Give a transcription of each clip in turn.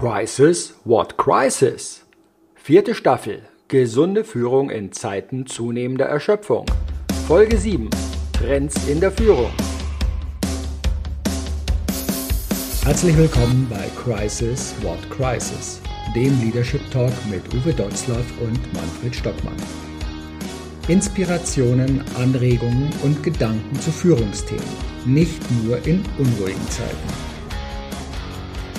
Crisis, what crisis? Vierte Staffel. Gesunde Führung in Zeiten zunehmender Erschöpfung. Folge 7. Trends in der Führung. Herzlich willkommen bei Crisis, what crisis? Dem Leadership Talk mit Uwe Dotzlaff und Manfred Stockmann. Inspirationen, Anregungen und Gedanken zu Führungsthemen, nicht nur in unruhigen Zeiten.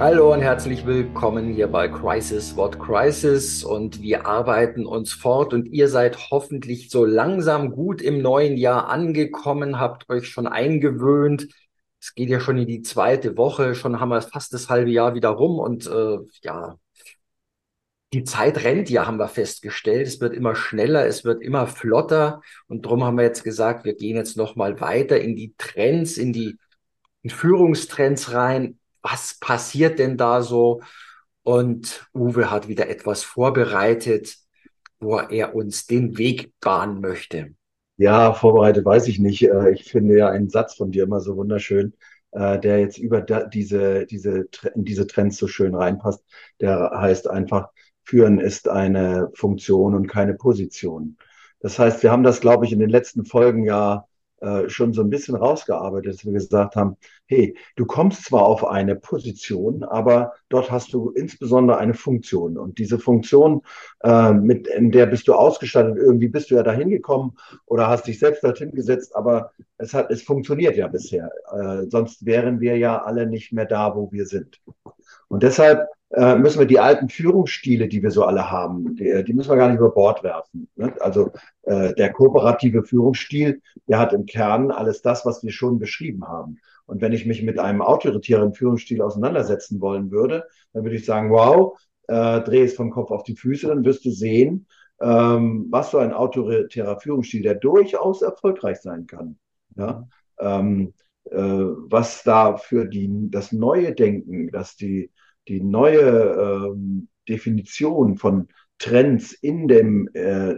Hallo und herzlich willkommen hier bei Crisis What Crisis und wir arbeiten uns fort und ihr seid hoffentlich so langsam gut im neuen Jahr angekommen, habt euch schon eingewöhnt. Es geht ja schon in die zweite Woche, schon haben wir fast das halbe Jahr wieder rum und äh, ja, die Zeit rennt ja, haben wir festgestellt. Es wird immer schneller, es wird immer flotter und darum haben wir jetzt gesagt, wir gehen jetzt noch mal weiter in die Trends, in die in Führungstrends rein was passiert denn da so? Und Uwe hat wieder etwas vorbereitet, wo er uns den Weg bahnen möchte. Ja, vorbereitet weiß ich nicht. Äh, ich finde ja einen Satz von dir immer so wunderschön, äh, der jetzt über diese, diese, diese Trends so schön reinpasst. Der heißt einfach, führen ist eine Funktion und keine Position. Das heißt, wir haben das, glaube ich, in den letzten Folgen ja äh, schon so ein bisschen rausgearbeitet, dass wir gesagt haben, hey, du kommst zwar auf eine Position, aber dort hast du insbesondere eine Funktion. Und diese Funktion, äh, mit, in der bist du ausgestattet, irgendwie bist du ja dahin gekommen oder hast dich selbst dorthin gesetzt, aber es hat, es funktioniert ja bisher. Äh, sonst wären wir ja alle nicht mehr da, wo wir sind. Und deshalb äh, müssen wir die alten Führungsstile, die wir so alle haben, die, die müssen wir gar nicht über Bord werfen. Ne? Also äh, der kooperative Führungsstil, der hat im Kern alles das, was wir schon beschrieben haben. Und wenn ich mich mit einem autoritären Führungsstil auseinandersetzen wollen würde, dann würde ich sagen, wow, äh, dreh es vom Kopf auf die Füße, dann wirst du sehen, ähm, was so ein autoritärer Führungsstil, der durchaus erfolgreich sein kann. Ja? Ähm, äh, was da für die, das neue Denken, dass die, die neue ähm, Definition von Trends in dem, äh,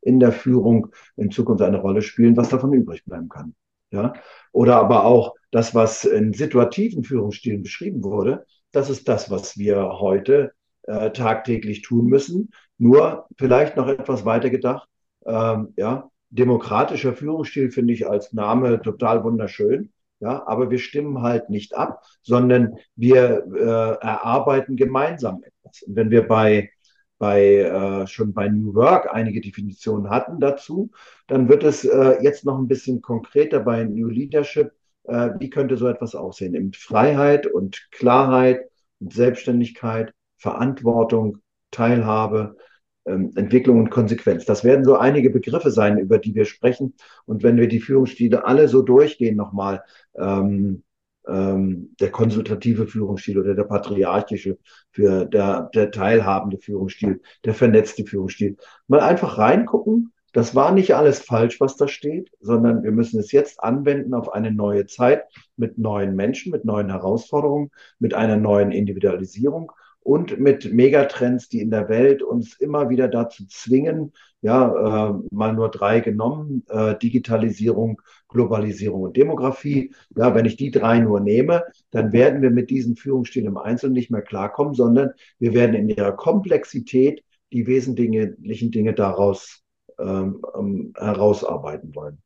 in der Führung in Zukunft eine Rolle spielen, was davon übrig bleiben kann. Ja? Oder aber auch das, was in situativen Führungsstilen beschrieben wurde, das ist das, was wir heute äh, tagtäglich tun müssen. Nur vielleicht noch etwas weiter gedacht. Ähm, ja, demokratischer Führungsstil finde ich als Name total wunderschön. Ja, aber wir stimmen halt nicht ab, sondern wir äh, erarbeiten gemeinsam etwas. Und wenn wir bei bei, äh, schon bei New Work einige Definitionen hatten dazu. Dann wird es äh, jetzt noch ein bisschen konkreter bei New Leadership. Äh, wie könnte so etwas aussehen? In Freiheit und Klarheit und Selbstständigkeit, Verantwortung, Teilhabe, Entwicklung und Konsequenz. Das werden so einige Begriffe sein, über die wir sprechen. Und wenn wir die Führungsstile alle so durchgehen nochmal, ähm, ähm, der konsultative Führungsstil oder der patriarchische, für der, der teilhabende Führungsstil, der vernetzte Führungsstil. Mal einfach reingucken. Das war nicht alles falsch, was da steht, sondern wir müssen es jetzt anwenden auf eine neue Zeit mit neuen Menschen, mit neuen Herausforderungen, mit einer neuen Individualisierung und mit Megatrends, die in der Welt uns immer wieder dazu zwingen, ja, äh, mal nur drei genommen, äh, Digitalisierung, Globalisierung und Demografie. Ja, wenn ich die drei nur nehme, dann werden wir mit diesen Führungsstilen im Einzelnen nicht mehr klarkommen, sondern wir werden in ihrer Komplexität die wesentlichen Dinge daraus ähm, ähm, herausarbeiten wollen.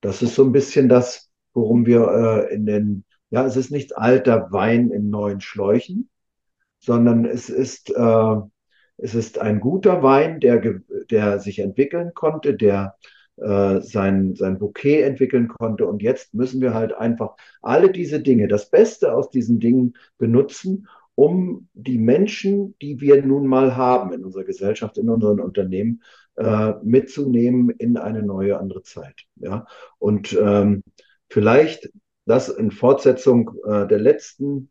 Das ist so ein bisschen das, worum wir äh, in den, ja, es ist nicht alter Wein in neuen Schläuchen, sondern es ist, äh, es ist ein guter Wein, der, der sich entwickeln konnte, der äh, sein, sein Bouquet entwickeln konnte. Und jetzt müssen wir halt einfach alle diese Dinge, das Beste aus diesen Dingen benutzen, um die Menschen, die wir nun mal haben in unserer Gesellschaft, in unseren Unternehmen, äh, mitzunehmen in eine neue, andere Zeit. Ja? Und ähm, vielleicht das in Fortsetzung äh, der letzten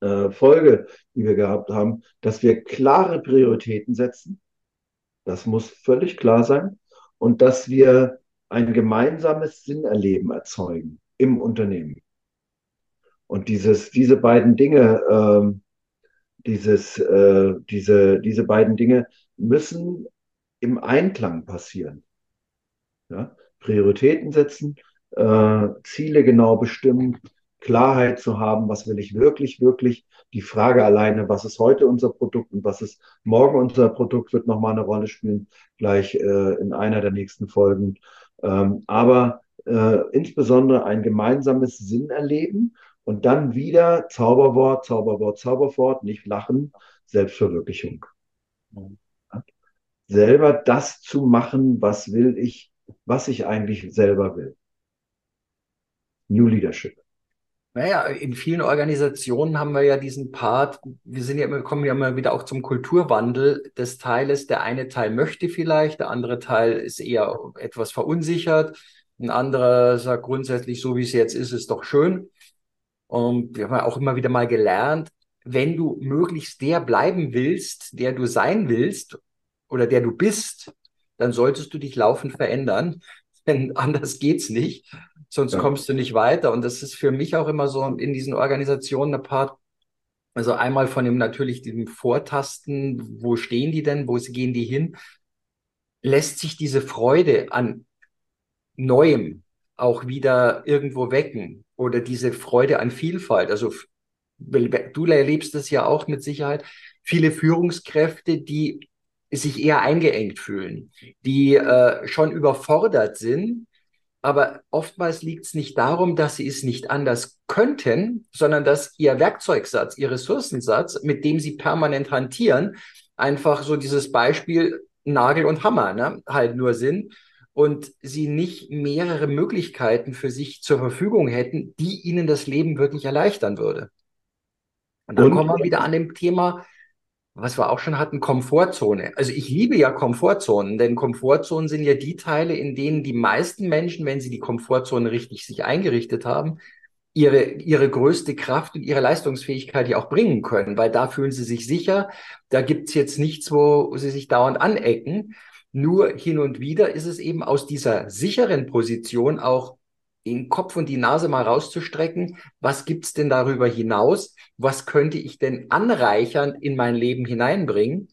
äh, Folge, die wir gehabt haben, dass wir klare Prioritäten setzen. Das muss völlig klar sein. Und dass wir ein gemeinsames Sinnerleben erzeugen im Unternehmen. Und dieses, diese beiden Dinge, äh, dieses, äh, diese, diese beiden Dinge müssen im Einklang passieren. Ja? Prioritäten setzen, äh, Ziele genau bestimmen, Klarheit zu haben, was will ich wirklich, wirklich. Die Frage alleine, was ist heute unser Produkt und was ist morgen unser Produkt, wird nochmal eine Rolle spielen, gleich äh, in einer der nächsten Folgen. Ähm, aber äh, insbesondere ein gemeinsames Sinn erleben und dann wieder Zauberwort, Zauberwort, Zauberwort, nicht lachen, Selbstverwirklichung. Selber das zu machen, was will ich, was ich eigentlich selber will. New Leadership. Naja, in vielen Organisationen haben wir ja diesen Part, wir sind ja immer, kommen ja immer wieder auch zum Kulturwandel des Teiles. Der eine Teil möchte vielleicht, der andere Teil ist eher etwas verunsichert. Ein anderer sagt grundsätzlich, so wie es jetzt ist, ist doch schön. Und wir haben ja auch immer wieder mal gelernt, wenn du möglichst der bleiben willst, der du sein willst oder der du bist, dann solltest du dich laufend verändern, denn anders geht's nicht sonst ja. kommst du nicht weiter. Und das ist für mich auch immer so in diesen Organisationen eine Part. Also einmal von dem natürlich dem Vortasten, wo stehen die denn, wo gehen die hin, lässt sich diese Freude an Neuem auch wieder irgendwo wecken oder diese Freude an Vielfalt. Also du erlebst das ja auch mit Sicherheit. Viele Führungskräfte, die sich eher eingeengt fühlen, die äh, schon überfordert sind aber oftmals liegt es nicht darum, dass sie es nicht anders könnten, sondern dass ihr Werkzeugsatz, ihr Ressourcensatz, mit dem sie permanent hantieren, einfach so dieses Beispiel Nagel und Hammer ne, halt nur sind und sie nicht mehrere Möglichkeiten für sich zur Verfügung hätten, die ihnen das Leben wirklich erleichtern würde. Und dann und? kommen wir wieder an dem Thema, was wir auch schon hatten, Komfortzone. Also ich liebe ja Komfortzonen, denn Komfortzonen sind ja die Teile, in denen die meisten Menschen, wenn sie die Komfortzone richtig sich eingerichtet haben, ihre, ihre größte Kraft und ihre Leistungsfähigkeit ja auch bringen können, weil da fühlen sie sich sicher, da gibt's jetzt nichts, wo sie sich dauernd anecken. Nur hin und wieder ist es eben aus dieser sicheren Position auch den Kopf und die Nase mal rauszustrecken. Was gibt's denn darüber hinaus? Was könnte ich denn anreichern in mein Leben hineinbringen?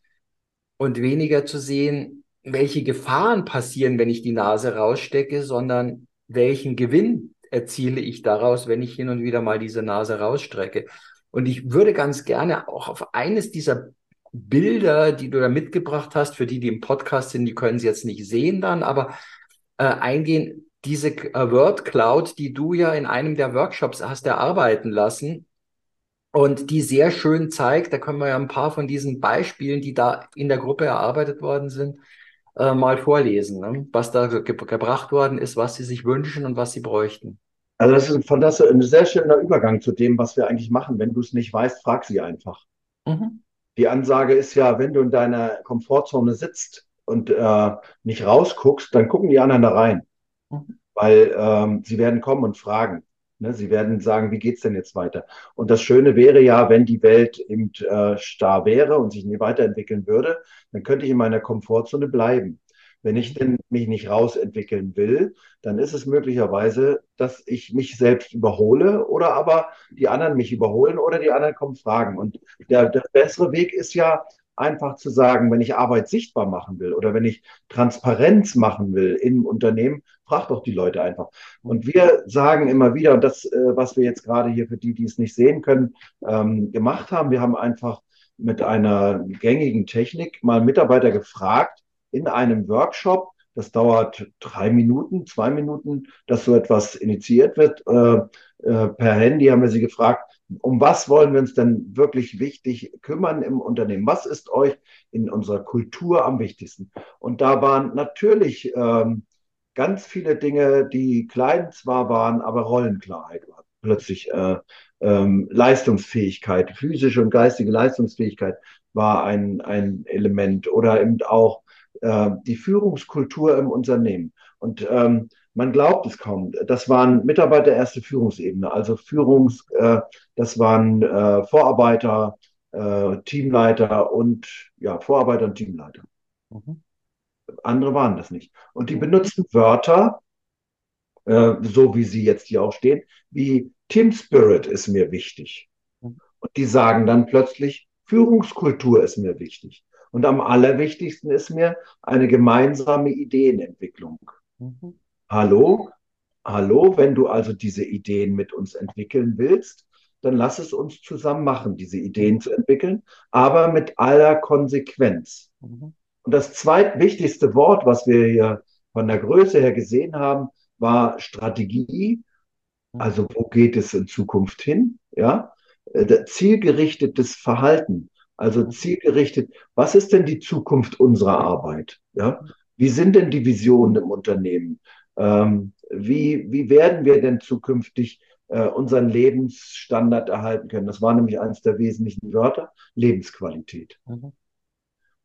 Und weniger zu sehen, welche Gefahren passieren, wenn ich die Nase rausstecke, sondern welchen Gewinn erziele ich daraus, wenn ich hin und wieder mal diese Nase rausstrecke. Und ich würde ganz gerne auch auf eines dieser Bilder, die du da mitgebracht hast, für die, die im Podcast sind, die können sie jetzt nicht sehen dann, aber äh, eingehen, diese äh, Word Cloud, die du ja in einem der Workshops hast erarbeiten lassen und die sehr schön zeigt, da können wir ja ein paar von diesen Beispielen, die da in der Gruppe erarbeitet worden sind, äh, mal vorlesen, ne? was da ge gebracht worden ist, was sie sich wünschen und was sie bräuchten. Also das ist von das ein sehr schöner Übergang zu dem, was wir eigentlich machen. Wenn du es nicht weißt, frag sie einfach. Mhm. Die Ansage ist ja, wenn du in deiner Komfortzone sitzt und äh, nicht rausguckst, dann gucken die anderen da rein. Mhm. Weil ähm, sie werden kommen und fragen. Ne? Sie werden sagen, wie geht's denn jetzt weiter? Und das Schöne wäre ja, wenn die Welt eben äh, starr wäre und sich nie weiterentwickeln würde, dann könnte ich in meiner Komfortzone bleiben. Wenn ich denn mich nicht rausentwickeln will, dann ist es möglicherweise, dass ich mich selbst überhole oder aber die anderen mich überholen oder die anderen kommen fragen. Und der, der bessere Weg ist ja, einfach zu sagen, wenn ich Arbeit sichtbar machen will oder wenn ich Transparenz machen will im Unternehmen, frag doch die Leute einfach. Und wir sagen immer wieder, und das, äh, was wir jetzt gerade hier für die, die es nicht sehen können, ähm, gemacht haben, wir haben einfach mit einer gängigen Technik mal Mitarbeiter gefragt in einem Workshop, das dauert drei Minuten, zwei Minuten, dass so etwas initiiert wird. Äh, äh, per Handy haben wir sie gefragt, um was wollen wir uns denn wirklich wichtig kümmern im Unternehmen? Was ist euch in unserer Kultur am wichtigsten? Und da waren natürlich ähm, ganz viele Dinge, die klein zwar waren, aber Rollenklarheit war. Plötzlich äh, ähm, Leistungsfähigkeit, physische und geistige Leistungsfähigkeit war ein, ein Element oder eben auch äh, die Führungskultur im Unternehmen. Und ähm, man glaubt es kaum. Das waren Mitarbeiter erste Führungsebene, also Führungs, äh, das waren äh, Vorarbeiter, äh, Teamleiter und ja, Vorarbeiter und Teamleiter. Mhm. Andere waren das nicht. Und die benutzten Wörter, äh, so wie sie jetzt hier auch stehen, wie Team Spirit ist mir wichtig. Mhm. Und die sagen dann plötzlich, Führungskultur ist mir wichtig. Und am allerwichtigsten ist mir eine gemeinsame Ideenentwicklung. Mhm. Hallo? Hallo, wenn du also diese Ideen mit uns entwickeln willst, dann lass es uns zusammen machen, diese Ideen zu entwickeln, aber mit aller Konsequenz. Mhm. Und das zweitwichtigste Wort, was wir hier von der Größe her gesehen haben, war Strategie. Mhm. Also wo geht es in Zukunft hin? Ja, äh, zielgerichtetes Verhalten. Also mhm. zielgerichtet. Was ist denn die Zukunft unserer Arbeit? Ja, wie sind denn die Visionen im Unternehmen? Ähm, wie, wie werden wir denn zukünftig äh, unseren Lebensstandard erhalten können? Das war nämlich eines der wesentlichen Wörter, Lebensqualität. Mhm.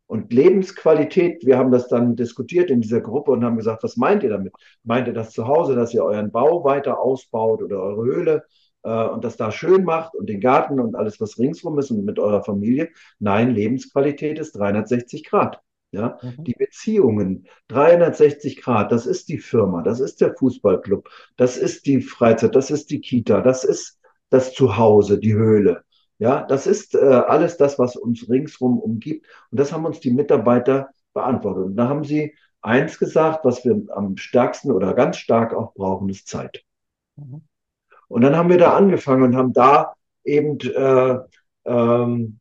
Und Lebensqualität, wir haben das dann diskutiert in dieser Gruppe und haben gesagt, was meint ihr damit? Meint ihr das zu Hause, dass ihr euren Bau weiter ausbaut oder eure Höhle äh, und das da schön macht und den Garten und alles, was ringsrum ist und mit eurer Familie? Nein, Lebensqualität ist 360 Grad. Ja, mhm. die Beziehungen, 360 Grad, das ist die Firma, das ist der Fußballclub, das ist die Freizeit, das ist die Kita, das ist das Zuhause, die Höhle. Ja, das ist äh, alles das, was uns ringsrum umgibt. Und das haben uns die Mitarbeiter beantwortet. Und da haben sie eins gesagt, was wir am stärksten oder ganz stark auch brauchen, ist Zeit. Mhm. Und dann haben wir da angefangen und haben da eben äh, ähm,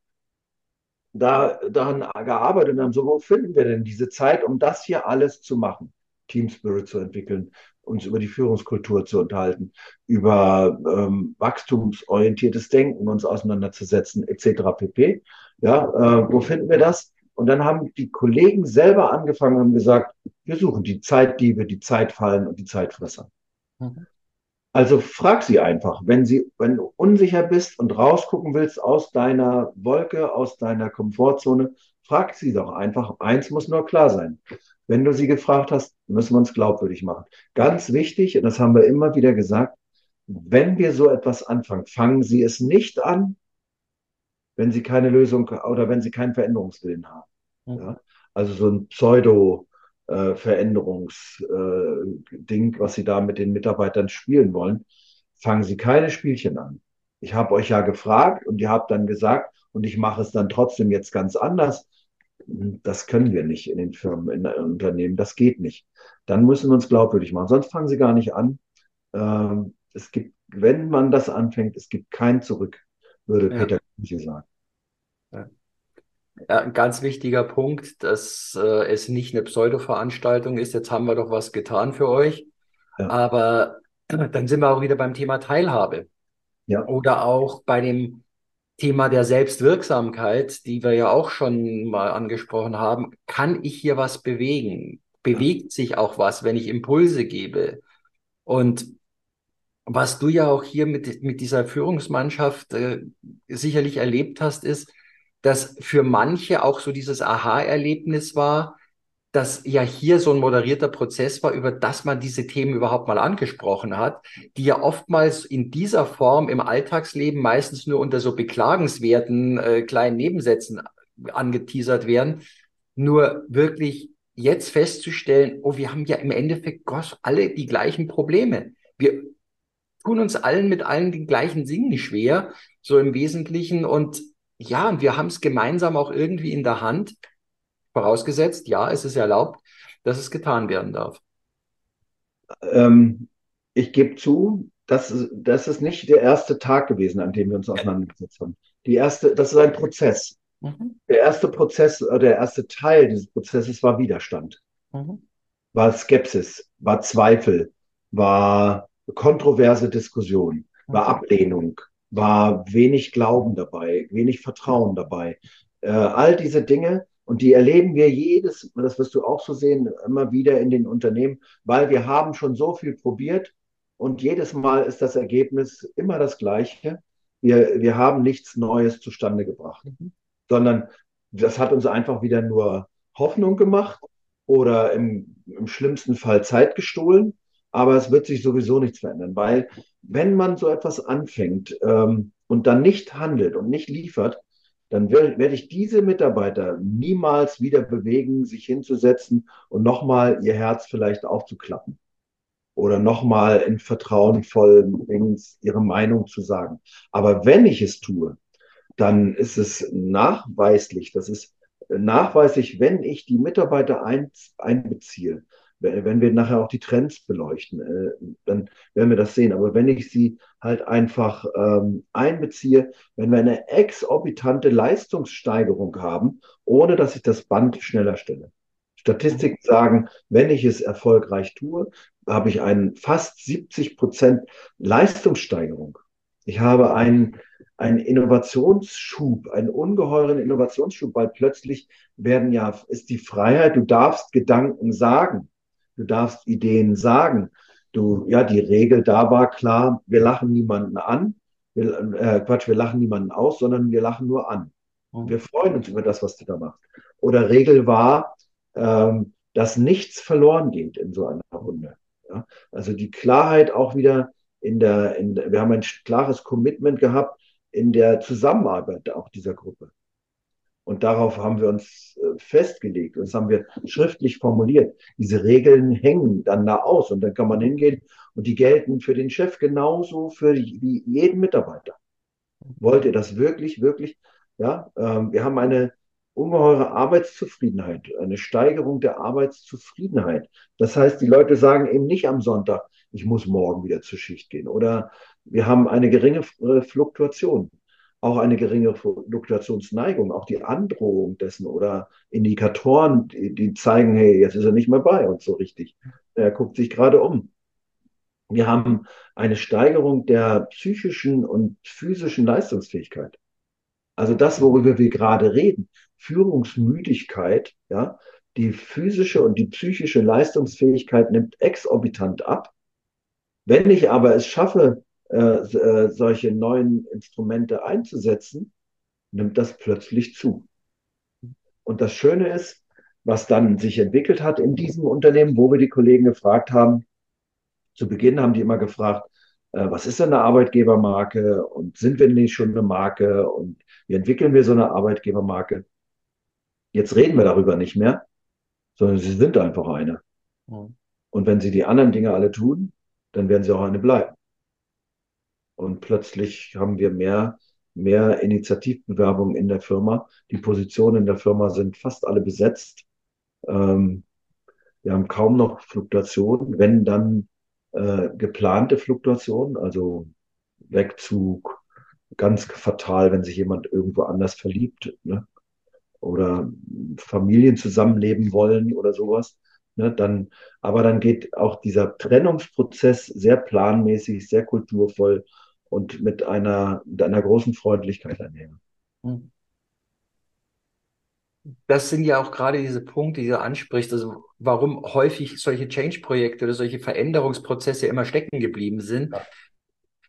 da, daran gearbeitet und haben so, wo finden wir denn diese Zeit, um das hier alles zu machen? Team Spirit zu entwickeln, uns über die Führungskultur zu unterhalten, über ähm, wachstumsorientiertes Denken uns auseinanderzusetzen, etc. pp. Ja, äh, wo finden wir das? Und dann haben die Kollegen selber angefangen und gesagt, wir suchen die Zeitdiebe, die Zeitfallen und die Zeitfresser. Mhm. Also frag sie einfach, wenn sie, wenn du unsicher bist und rausgucken willst aus deiner Wolke, aus deiner Komfortzone, frag sie doch einfach. Eins muss nur klar sein. Wenn du sie gefragt hast, müssen wir uns glaubwürdig machen. Ganz wichtig, und das haben wir immer wieder gesagt, wenn wir so etwas anfangen, fangen Sie es nicht an, wenn Sie keine Lösung oder wenn Sie keinen Veränderungswillen haben. Ja? Also so ein Pseudo, äh, Veränderungsding, äh, was Sie da mit den Mitarbeitern spielen wollen, fangen Sie keine Spielchen an. Ich habe euch ja gefragt und ihr habt dann gesagt, und ich mache es dann trotzdem jetzt ganz anders. Das können wir nicht in den Firmen, in den Unternehmen. Das geht nicht. Dann müssen wir uns glaubwürdig machen. Sonst fangen sie gar nicht an. Ähm, es gibt, wenn man das anfängt, es gibt kein Zurück, würde ja. Peter Küche sagen. Ja. Ja, ein ganz wichtiger Punkt, dass äh, es nicht eine Pseudo-Veranstaltung ist. Jetzt haben wir doch was getan für euch. Ja. Aber dann sind wir auch wieder beim Thema Teilhabe. Ja. Oder auch bei dem Thema der Selbstwirksamkeit, die wir ja auch schon mal angesprochen haben, kann ich hier was bewegen? Bewegt sich auch was, wenn ich Impulse gebe? Und was du ja auch hier mit, mit dieser Führungsmannschaft äh, sicherlich erlebt hast, ist, dass für manche auch so dieses Aha-Erlebnis war, dass ja hier so ein moderierter Prozess war, über das man diese Themen überhaupt mal angesprochen hat, die ja oftmals in dieser Form im Alltagsleben meistens nur unter so beklagenswerten äh, kleinen Nebensätzen angeteasert werden. Nur wirklich jetzt festzustellen, oh, wir haben ja im Endeffekt Gott, alle die gleichen Probleme. Wir tun uns allen mit allen den gleichen Dingen schwer, so im Wesentlichen. Und ja, und wir haben es gemeinsam auch irgendwie in der Hand, Vorausgesetzt, ja, es ist erlaubt, dass es getan werden darf. Ähm, ich gebe zu, das, das ist nicht der erste Tag gewesen, an dem wir uns auseinandergesetzt haben. Die erste, das ist ein Prozess. Mhm. Der erste Prozess, äh, der erste Teil dieses Prozesses war Widerstand, mhm. war Skepsis, war Zweifel, war kontroverse Diskussion, war mhm. Ablehnung, war wenig Glauben dabei, wenig Vertrauen dabei. Äh, all diese Dinge, und die erleben wir jedes, das wirst du auch so sehen, immer wieder in den Unternehmen, weil wir haben schon so viel probiert und jedes Mal ist das Ergebnis immer das gleiche. Wir, wir haben nichts Neues zustande gebracht, mhm. sondern das hat uns einfach wieder nur Hoffnung gemacht oder im, im schlimmsten Fall Zeit gestohlen. Aber es wird sich sowieso nichts verändern, weil wenn man so etwas anfängt ähm, und dann nicht handelt und nicht liefert, dann werde ich diese Mitarbeiter niemals wieder bewegen, sich hinzusetzen und nochmal ihr Herz vielleicht aufzuklappen oder nochmal in vertrauenvollen Dings ihre Meinung zu sagen. Aber wenn ich es tue, dann ist es nachweislich, das ist nachweislich, wenn ich die Mitarbeiter ein, einbeziehe, wenn wir nachher auch die Trends beleuchten, äh, dann werden wir das sehen. Aber wenn ich sie halt einfach ähm, einbeziehe, wenn wir eine exorbitante Leistungssteigerung haben, ohne dass ich das Band schneller stelle. Statistiken sagen, wenn ich es erfolgreich tue, habe ich einen fast 70 Prozent Leistungssteigerung. Ich habe einen, einen Innovationsschub, einen ungeheuren Innovationsschub, weil plötzlich werden ja, ist die Freiheit, du darfst Gedanken sagen. Du darfst Ideen sagen. Du, ja, die Regel da war klar, wir lachen niemanden an. Wir, äh, Quatsch, wir lachen niemanden aus, sondern wir lachen nur an. Und wir freuen uns über das, was du da machst. Oder Regel war, ähm, dass nichts verloren geht in so einer Runde. Ja? Also die Klarheit auch wieder in der, in der, wir haben ein klares Commitment gehabt in der Zusammenarbeit auch dieser Gruppe. Und darauf haben wir uns äh, festgelegt und das haben wir schriftlich formuliert. Diese Regeln hängen dann da aus und dann kann man hingehen und die gelten für den Chef genauso für wie jeden Mitarbeiter. Wollt ihr das wirklich, wirklich? Ja, ähm, wir haben eine ungeheure Arbeitszufriedenheit, eine Steigerung der Arbeitszufriedenheit. Das heißt, die Leute sagen eben nicht am Sonntag, ich muss morgen wieder zur Schicht gehen oder wir haben eine geringe äh, Fluktuation auch eine geringe Fluktuationsneigung, auch die Androhung dessen oder Indikatoren, die, die, zeigen, hey, jetzt ist er nicht mehr bei uns so richtig. Er guckt sich gerade um. Wir haben eine Steigerung der psychischen und physischen Leistungsfähigkeit. Also das, worüber wir gerade reden, Führungsmüdigkeit, ja, die physische und die psychische Leistungsfähigkeit nimmt exorbitant ab. Wenn ich aber es schaffe, äh, äh, solche neuen Instrumente einzusetzen, nimmt das plötzlich zu. Und das Schöne ist, was dann sich entwickelt hat in diesem Unternehmen, wo wir die Kollegen gefragt haben, zu Beginn haben die immer gefragt, äh, was ist denn eine Arbeitgebermarke und sind wir nicht schon eine Marke und wie entwickeln wir so eine Arbeitgebermarke? Jetzt reden wir darüber nicht mehr, sondern sie sind einfach eine. Und wenn sie die anderen Dinge alle tun, dann werden sie auch eine bleiben. Und plötzlich haben wir mehr, mehr Initiativbewerbungen in der Firma. Die Positionen in der Firma sind fast alle besetzt. Ähm, wir haben kaum noch Fluktuationen, wenn dann äh, geplante Fluktuationen, also Wegzug, ganz fatal, wenn sich jemand irgendwo anders verliebt ne? oder Familien zusammenleben wollen oder sowas. Ne? Dann, aber dann geht auch dieser Trennungsprozess sehr planmäßig, sehr kulturvoll und mit einer, mit einer großen Freundlichkeit einher. Hm. Das sind ja auch gerade diese Punkte, die du ansprichst, also warum häufig solche Change-Projekte oder solche Veränderungsprozesse immer stecken geblieben sind. Ja.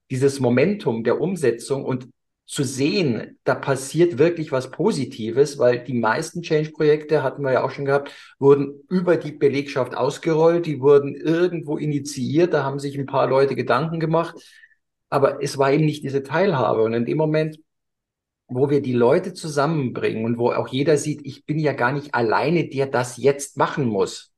Dieses Momentum der Umsetzung und zu sehen, da passiert wirklich was Positives, weil die meisten Change-Projekte, hatten wir ja auch schon gehabt, wurden über die Belegschaft ausgerollt, die wurden irgendwo initiiert, da haben sich ein paar Leute Gedanken gemacht aber es war eben nicht diese Teilhabe. Und in dem Moment, wo wir die Leute zusammenbringen und wo auch jeder sieht, ich bin ja gar nicht alleine, der das jetzt machen muss,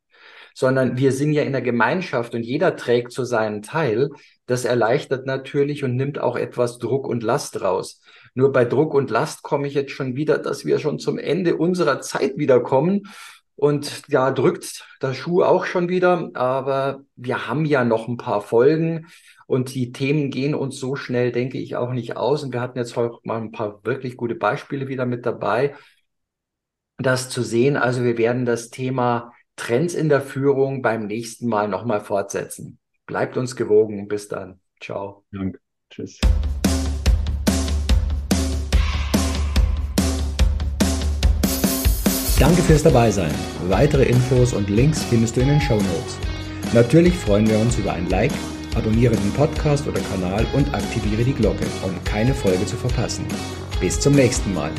sondern wir sind ja in der Gemeinschaft und jeder trägt zu seinen Teil. Das erleichtert natürlich und nimmt auch etwas Druck und Last raus. Nur bei Druck und Last komme ich jetzt schon wieder, dass wir schon zum Ende unserer Zeit wiederkommen. Und ja, drückt der Schuh auch schon wieder. Aber wir haben ja noch ein paar Folgen. Und die Themen gehen uns so schnell, denke ich, auch nicht aus. Und wir hatten jetzt heute mal ein paar wirklich gute Beispiele wieder mit dabei, das zu sehen. Also wir werden das Thema Trends in der Führung beim nächsten Mal nochmal fortsetzen. Bleibt uns gewogen. Bis dann. Ciao. Danke. Tschüss. Danke fürs Dabeisein. Weitere Infos und Links findest du in den Show Notes. Natürlich freuen wir uns über ein Like abonniere den Podcast oder Kanal und aktiviere die Glocke, um keine Folge zu verpassen. Bis zum nächsten Mal.